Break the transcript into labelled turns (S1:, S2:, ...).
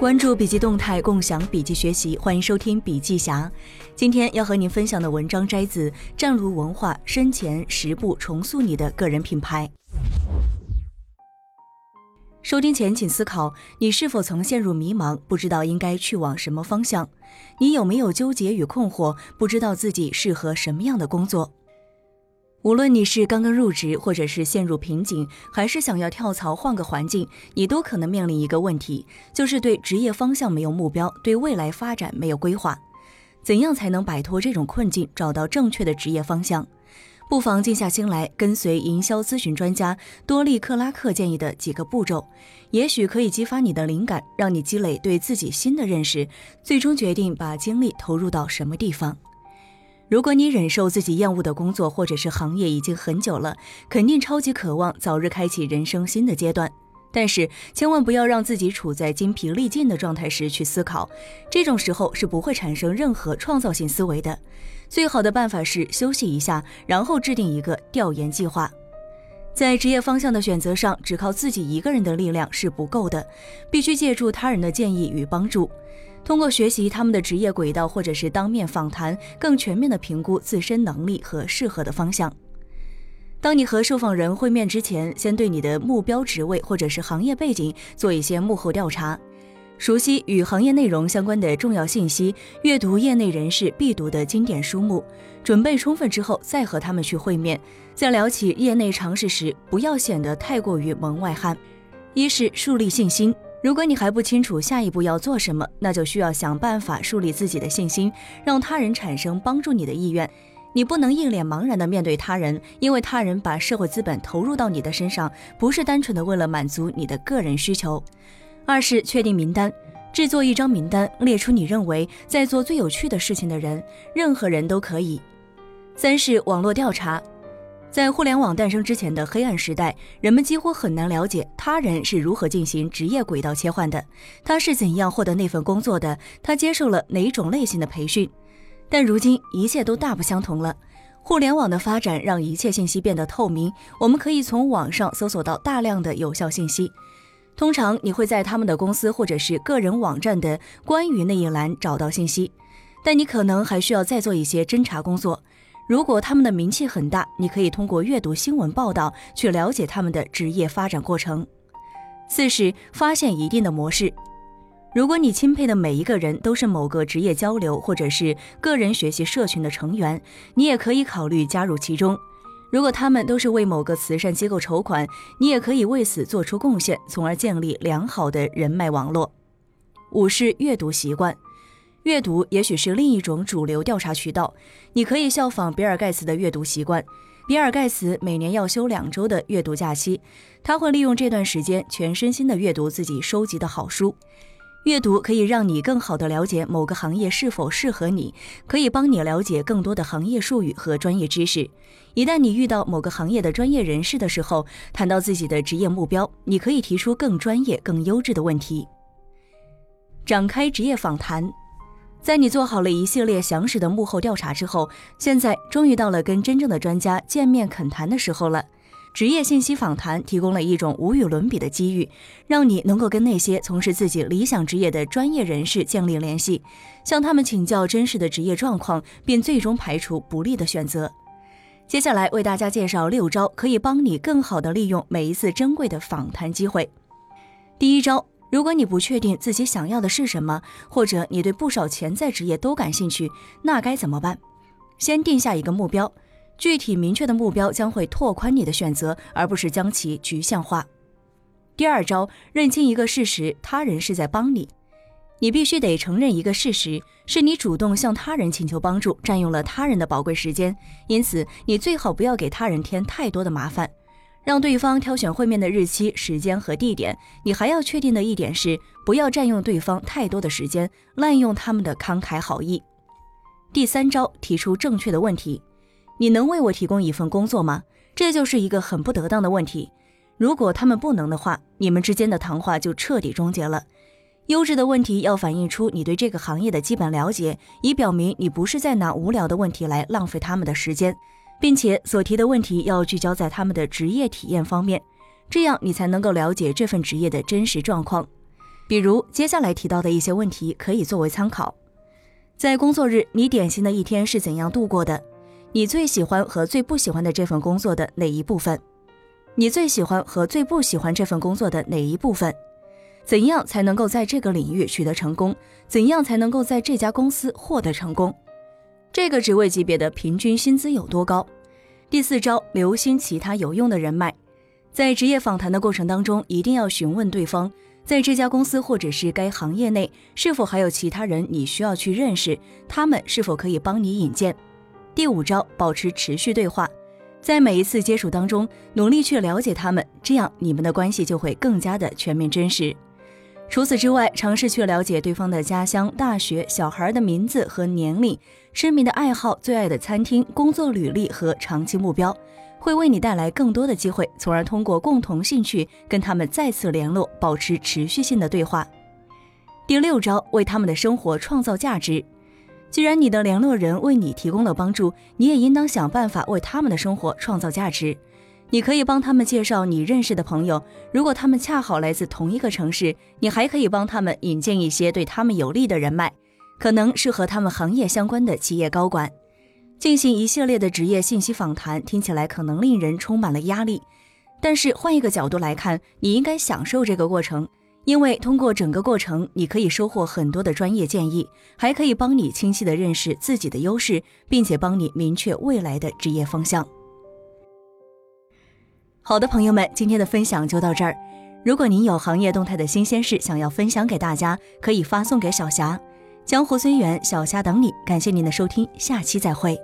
S1: 关注笔记动态，共享笔记学习，欢迎收听笔记侠。今天要和您分享的文章摘自湛卢文化生前十步重塑你的个人品牌。收听前，请思考：你是否曾陷入迷茫，不知道应该去往什么方向？你有没有纠结与困惑，不知道自己适合什么样的工作？无论你是刚刚入职，或者是陷入瓶颈，还是想要跳槽换个环境，你都可能面临一个问题，就是对职业方向没有目标，对未来发展没有规划。怎样才能摆脱这种困境，找到正确的职业方向？不妨静下心来，跟随营销咨询专家多利克拉克建议的几个步骤，也许可以激发你的灵感，让你积累对自己新的认识，最终决定把精力投入到什么地方。如果你忍受自己厌恶的工作或者是行业已经很久了，肯定超级渴望早日开启人生新的阶段。但是千万不要让自己处在精疲力尽的状态时去思考，这种时候是不会产生任何创造性思维的。最好的办法是休息一下，然后制定一个调研计划。在职业方向的选择上，只靠自己一个人的力量是不够的，必须借助他人的建议与帮助。通过学习他们的职业轨道，或者是当面访谈，更全面的评估自身能力和适合的方向。当你和受访人会面之前，先对你的目标职位或者是行业背景做一些幕后调查，熟悉与行业内容相关的重要信息，阅读业内人士必读的经典书目，准备充分之后再和他们去会面。在聊起业内常识时，不要显得太过于门外汉。一是树立信心。如果你还不清楚下一步要做什么，那就需要想办法树立自己的信心，让他人产生帮助你的意愿。你不能一脸茫然地面对他人，因为他人把社会资本投入到你的身上，不是单纯的为了满足你的个人需求。二是确定名单，制作一张名单，列出你认为在做最有趣的事情的人，任何人都可以。三是网络调查。在互联网诞生之前的黑暗时代，人们几乎很难了解他人是如何进行职业轨道切换的，他是怎样获得那份工作的，他接受了哪种类型的培训。但如今一切都大不相同了，互联网的发展让一切信息变得透明，我们可以从网上搜索到大量的有效信息。通常你会在他们的公司或者是个人网站的关于那一栏找到信息，但你可能还需要再做一些侦查工作。如果他们的名气很大，你可以通过阅读新闻报道去了解他们的职业发展过程。四是发现一定的模式。如果你钦佩的每一个人都是某个职业交流或者是个人学习社群的成员，你也可以考虑加入其中。如果他们都是为某个慈善机构筹款，你也可以为此做出贡献，从而建立良好的人脉网络。五是阅读习惯。阅读也许是另一种主流调查渠道，你可以效仿比尔盖茨的阅读习惯。比尔盖茨每年要休两周的阅读假期，他会利用这段时间全身心的阅读自己收集的好书。阅读可以让你更好的了解某个行业是否适合你，可以帮你了解更多的行业术语和专业知识。一旦你遇到某个行业的专业人士的时候，谈到自己的职业目标，你可以提出更专业、更优质的问题，展开职业访谈。在你做好了一系列详实的幕后调查之后，现在终于到了跟真正的专家见面恳谈的时候了。职业信息访谈提供了一种无与伦比的机遇，让你能够跟那些从事自己理想职业的专业人士建立联系，向他们请教真实的职业状况，并最终排除不利的选择。接下来为大家介绍六招，可以帮你更好地利用每一次珍贵的访谈机会。第一招。如果你不确定自己想要的是什么，或者你对不少潜在职业都感兴趣，那该怎么办？先定下一个目标，具体明确的目标将会拓宽你的选择，而不是将其局限化。第二招，认清一个事实：他人是在帮你。你必须得承认一个事实，是你主动向他人请求帮助，占用了他人的宝贵时间，因此你最好不要给他人添太多的麻烦。让对方挑选会面的日期、时间和地点。你还要确定的一点是，不要占用对方太多的时间，滥用他们的慷慨好意。第三招，提出正确的问题：你能为我提供一份工作吗？这就是一个很不得当的问题。如果他们不能的话，你们之间的谈话就彻底终结了。优质的问题要反映出你对这个行业的基本了解，以表明你不是在拿无聊的问题来浪费他们的时间。并且所提的问题要聚焦在他们的职业体验方面，这样你才能够了解这份职业的真实状况。比如接下来提到的一些问题可以作为参考。在工作日，你典型的一天是怎样度过的？你最喜欢和最不喜欢的这份工作的哪一部分？你最喜欢和最不喜欢这份工作的哪一部分？怎样才能够在这个领域取得成功？怎样才能够在这家公司获得成功？这个职位级别的平均薪资有多高？第四招，留心其他有用的人脉。在职业访谈的过程当中，一定要询问对方。在这家公司或者是该行业内，是否还有其他人你需要去认识？他们是否可以帮你引荐？第五招，保持持续对话，在每一次接触当中，努力去了解他们，这样你们的关系就会更加的全面真实。除此之外，尝试去了解对方的家乡、大学、小孩的名字和年龄、痴迷的爱好、最爱的餐厅、工作履历和长期目标。会为你带来更多的机会，从而通过共同兴趣跟他们再次联络，保持持续性的对话。第六招，为他们的生活创造价值。既然你的联络人为你提供了帮助，你也应当想办法为他们的生活创造价值。你可以帮他们介绍你认识的朋友，如果他们恰好来自同一个城市，你还可以帮他们引荐一些对他们有利的人脉，可能是和他们行业相关的企业高管。进行一系列的职业信息访谈，听起来可能令人充满了压力。但是换一个角度来看，你应该享受这个过程，因为通过整个过程，你可以收获很多的专业建议，还可以帮你清晰的认识自己的优势，并且帮你明确未来的职业方向。好的，朋友们，今天的分享就到这儿。如果您有行业动态的新鲜事想要分享给大家，可以发送给小霞。江湖虽远，小虾等你。感谢您的收听，下期再会。